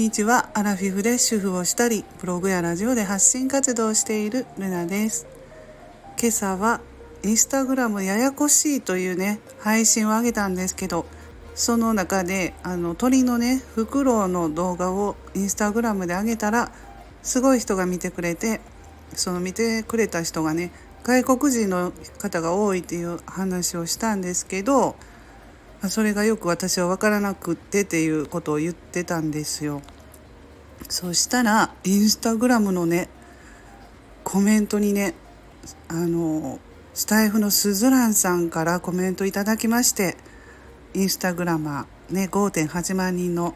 にちは。アラフィフで主婦をしたりブログやラジオで発信活動をしているルナです。今朝はインスタグラムややこしいというね配信を上げたんですけどその中であの鳥のねフクロウの動画をインスタグラムで上げたらすごい人が見てくれてその見てくれた人がね外国人の方が多いっていう話をしたんですけどまそれがよく私は分からなくってっていうことを言ってたんですよ。そしたらインスタグラムのねコメントにねあのスタイフのすずらんさんからコメントいただきましてインスタグラマーね5.8万人の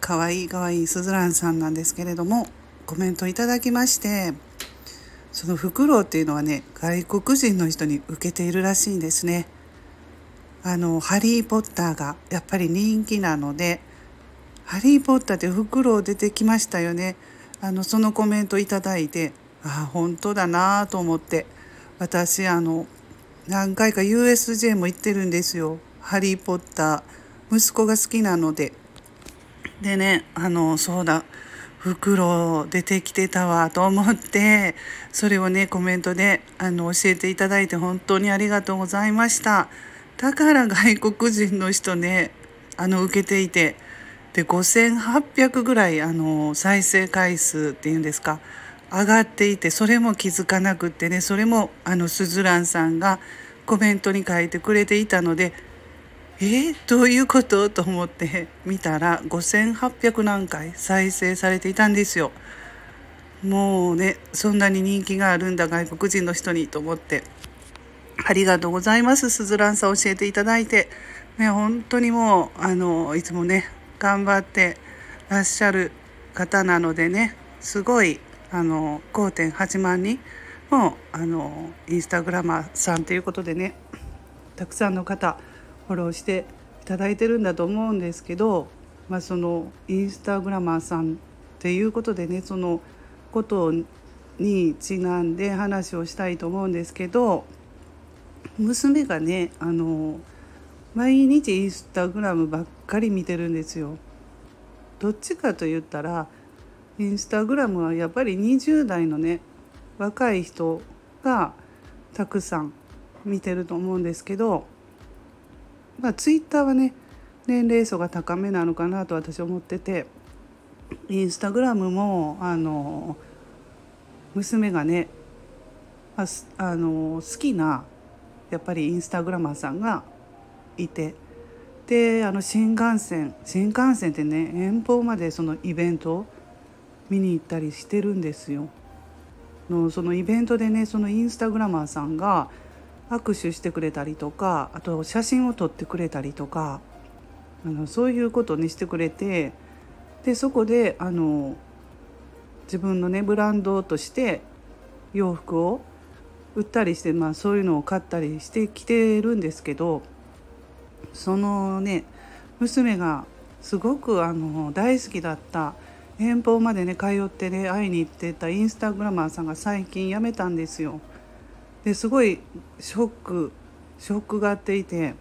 かわいいかわいいすずらんさんなんですけれどもコメントいただきましてそのフクロウっていうのはね外国人の人に受けているらしいんですね。あの「ハリー・ポッター」がやっぱり人気なので「ハリー・ポッター」ってフクロウ出てきましたよね。あのそのコメントいただいてああ本当だなと思って私あの何回か USJ も行ってるんですよ「ハリー・ポッター」息子が好きなので。でねあのそうだ袋出てきてたわと思ってそれをねコメントであの教えていただいて本当にありがとうございましただから外国人の人ねあの受けていて。で5800ぐらいあの再生回数っていうんですか。上がっていてそれも気づかなくってねそれもあのすずらんさんがコメントに書いてくれていたのでえー、どういうこと？と思って見たら5800何回再生されていたんですよ。もうねそんなに人気があるんだ外国人の人にと思って。ありがとうございます。すずらんさん教えていただいて、ね、本当にもうあのいつもね頑張ってらっしゃる方なのでねすごいあの5.8万人もあのインスタグラマーさんということでねたくさんの方フォローしていただいてるんだと思うんですけど、まあ、そのインスタグラマーさんっていうことでねそのことにちなんで話をしたいと思うんですけど娘がねあの毎日インスタグラムばっかり見てるんですよ。どっちかと言ったらインスタグラムはやっぱり20代のね若い人がたくさん見てると思うんですけどまあ、ツイッターはね年齢層が高めなのかなと私思っててインスタグラムもあの娘がねああの好きなやっぱりインスタグラマーさんがいてであの新幹線新幹線ってね遠方までそのイベントを見に行ったりしてるんですよ。のそのイベントでねそのインスタグラマーさんが握手してくれたりとかあと写真を撮ってくれたりとかあのそういうことにしてくれてでそこであの自分のねブランドとして洋服を売ったりして、まあ、そういうのを買ったりしてきてるんですけどそのね娘がすごくあの大好きだった遠方までね通ってね会いに行ってたインスタグラマーさんが最近辞めたんですよ。ですごいショックショックがあっていて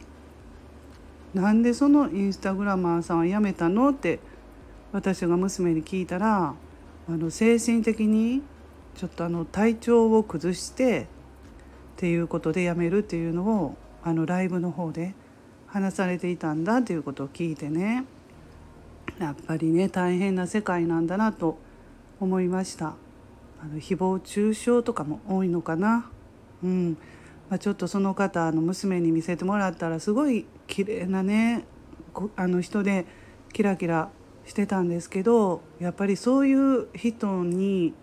なんでそのインスタグラマーさんは辞めたのって私が娘に聞いたらあの精神的にちょっとあの体調を崩してっていうことで辞めるっていうのをあのライブの方で話されていたんだっていうことを聞いてね。やっぱりね大変な世界なんだなと思いました。あの誹謗中傷とかも多いのかな。うん。まあ、ちょっとその方の娘に見せてもらったらすごい綺麗なねあの人でキラキラしてたんですけどやっぱりそういう人に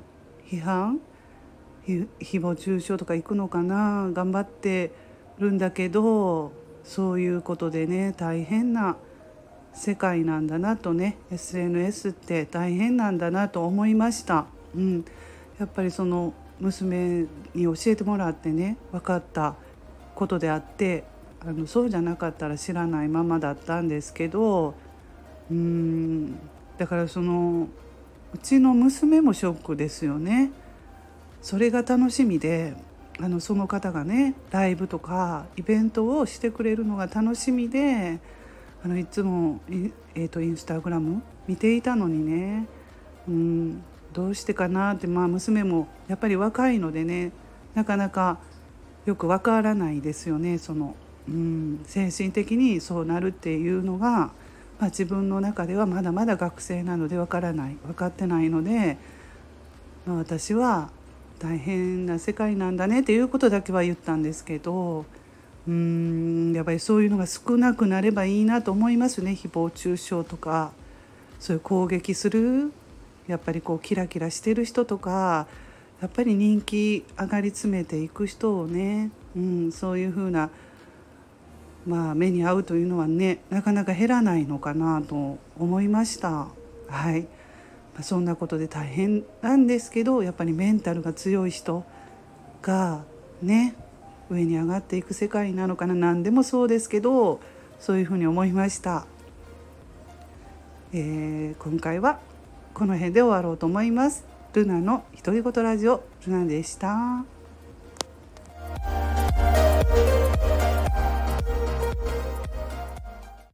批判誹謗中傷とか行くのかな？頑張ってるんだけどそういうことでね大変な世界なんだなとね SNS って大変なんだなと思いました。うん、やっぱりその娘に教えてもらってね分かったことであってあのそうじゃなかったら知らないままだったんですけどうんだからそのうちの娘もショックですよね。それが楽しみであのその方がねライブとかイベントをしてくれるのが楽しみであのいつもえーと、インスタグラム見ていたのにね、うん、どうしてかなってまあ娘もやっぱり若いのでねなかなかよくわからないですよねその、うん、精神的にそうなるっていうのが、まあ、自分の中ではまだまだ学生なのでわからない分かってないので、まあ、私は大変な世界なんだねっていうことだけは言ったんですけどうんやっぱりそういうのが少なくなればいいなと思いますね誹謗中傷とかそういう攻撃するやっぱりこうキラキラしてる人とかやっぱり人気上がり詰めていく人をね、うん、そういうふうな、まあ、目に遭うというのはねなかなか減らないのかなと思いました。はいまあ、そんなことで大変なんですけどやっぱりメンタルが強い人がね上に上がっていく世界なのかな何でもそうですけどそういうふうに思いました。えー、今回はこの辺で終わろうと思います。ルナの独り言ラジオルナでした。